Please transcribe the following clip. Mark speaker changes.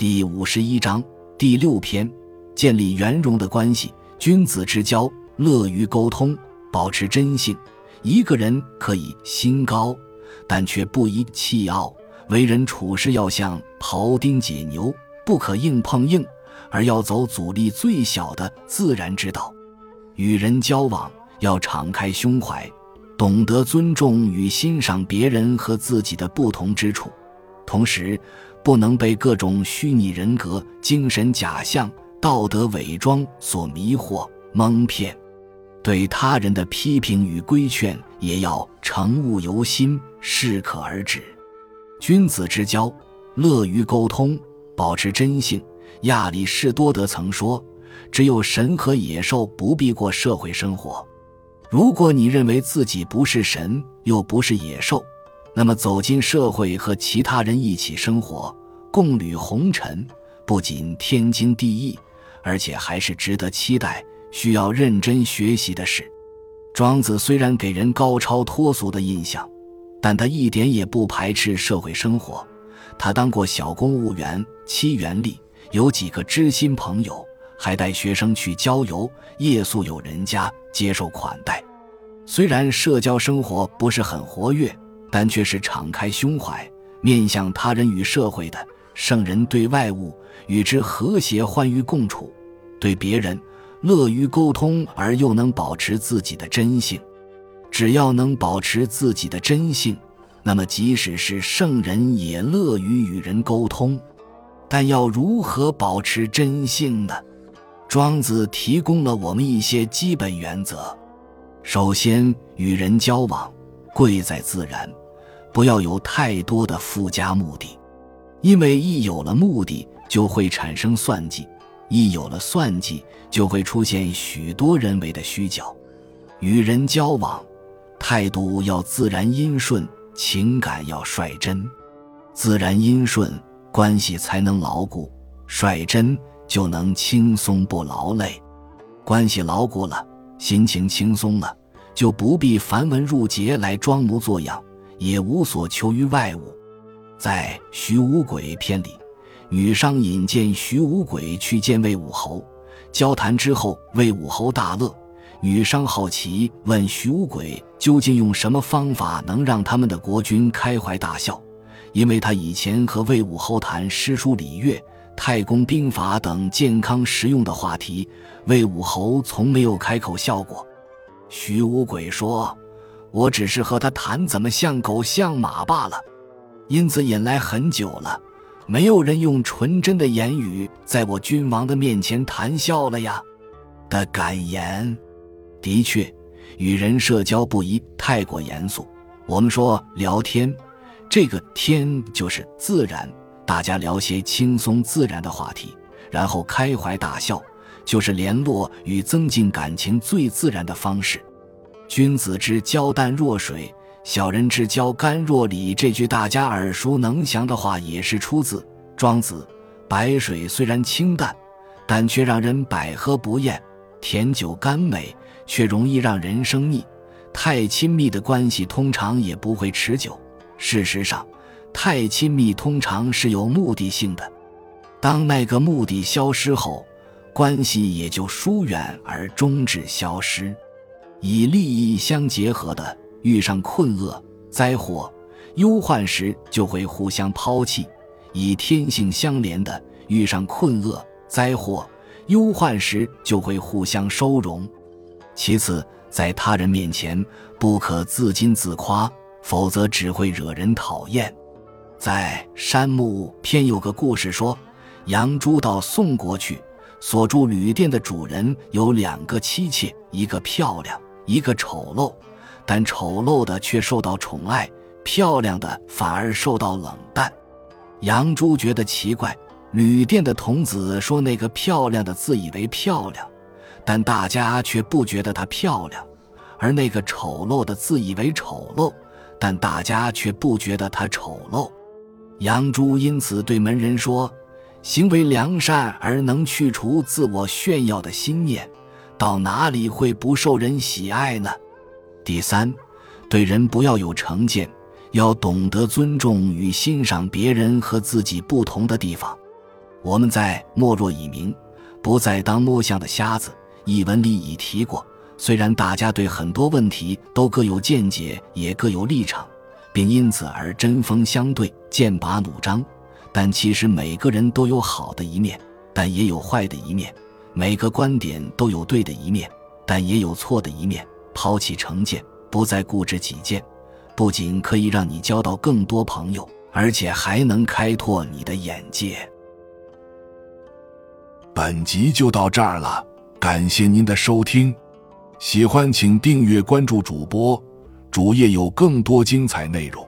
Speaker 1: 第五十一章第六篇：建立圆融的关系。君子之交，乐于沟通，保持真性。一个人可以心高，但却不宜气傲。为人处事要像庖丁解牛，不可硬碰硬，而要走阻力最小的自然之道。与人交往要敞开胸怀，懂得尊重与欣赏别人和自己的不同之处，同时。不能被各种虚拟人格、精神假象、道德伪装所迷惑蒙骗，对他人的批评与规劝也要诚勿由心，适可而止。君子之交，乐于沟通，保持真性。亚里士多德曾说：“只有神和野兽不必过社会生活。”如果你认为自己不是神，又不是野兽。那么，走进社会和其他人一起生活，共履红尘，不仅天经地义，而且还是值得期待、需要认真学习的事。庄子虽然给人高超脱俗的印象，但他一点也不排斥社会生活。他当过小公务员，七元吏，有几个知心朋友，还带学生去郊游，夜宿有人家，接受款待。虽然社交生活不是很活跃。但却是敞开胸怀，面向他人与社会的圣人，对外物与之和谐欢愉共处，对别人乐于沟通而又能保持自己的真性。只要能保持自己的真性，那么即使是圣人也乐于与人沟通。但要如何保持真性呢？庄子提供了我们一些基本原则。首先，与人交往，贵在自然。不要有太多的附加目的，因为一有了目的，就会产生算计；一有了算计，就会出现许多人为的虚假。与人交往，态度要自然阴顺，情感要率真。自然阴顺，关系才能牢固；率真，就能轻松不劳累。关系牢固了，心情轻松了，就不必繁文缛节来装模作样。也无所求于外物，在徐无鬼篇里，女商引荐徐无鬼去见魏武侯，交谈之后，魏武侯大乐。女商好奇问徐无鬼，究竟用什么方法能让他们的国君开怀大笑？因为他以前和魏武侯谈诗书礼乐、太公兵法等健康实用的话题，魏武侯从没有开口笑过。徐无鬼说。我只是和他谈怎么像狗像马罢了，因此引来很久了，没有人用纯真的言语在我君王的面前谈笑了呀。的感言，的确，与人社交不宜太过严肃。我们说聊天，这个“天”就是自然，大家聊些轻松自然的话题，然后开怀大笑，就是联络与增进感情最自然的方式。君子之交淡若水，小人之交甘若醴。这句大家耳熟能详的话，也是出自庄子。白水虽然清淡，但却让人百喝不厌；甜酒甘美，却容易让人生腻。太亲密的关系通常也不会持久。事实上，太亲密通常是有目的性的。当那个目的消失后，关系也就疏远而终止消失。以利益相结合的，遇上困厄、灾祸、忧患时就会互相抛弃；以天性相连的，遇上困厄、灾祸、忧患时就会互相收容。其次，在他人面前不可自矜自夸，否则只会惹人讨厌。在《山木》篇有个故事说，杨朱到宋国去，所住旅店的主人有两个妻妾，一个漂亮。一个丑陋，但丑陋的却受到宠爱，漂亮的反而受到冷淡。杨朱觉得奇怪，旅店的童子说那个漂亮的自以为漂亮，但大家却不觉得她漂亮；而那个丑陋的自以为丑陋，但大家却不觉得她丑陋。杨朱因此对门人说：“行为良善而能去除自我炫耀的心念。”到哪里会不受人喜爱呢？第三，对人不要有成见，要懂得尊重与欣赏别人和自己不同的地方。我们在《莫若以明，不再当摸象的瞎子》一文里已提过，虽然大家对很多问题都各有见解，也各有立场，并因此而针锋相对、剑拔弩张，但其实每个人都有好的一面，但也有坏的一面；每个观点都有对的一面，但也有错的一面。抛弃成见，不再固执己见，不仅可以让你交到更多朋友，而且还能开拓你的眼界。
Speaker 2: 本集就到这儿了，感谢您的收听，喜欢请订阅关注主播，主页有更多精彩内容。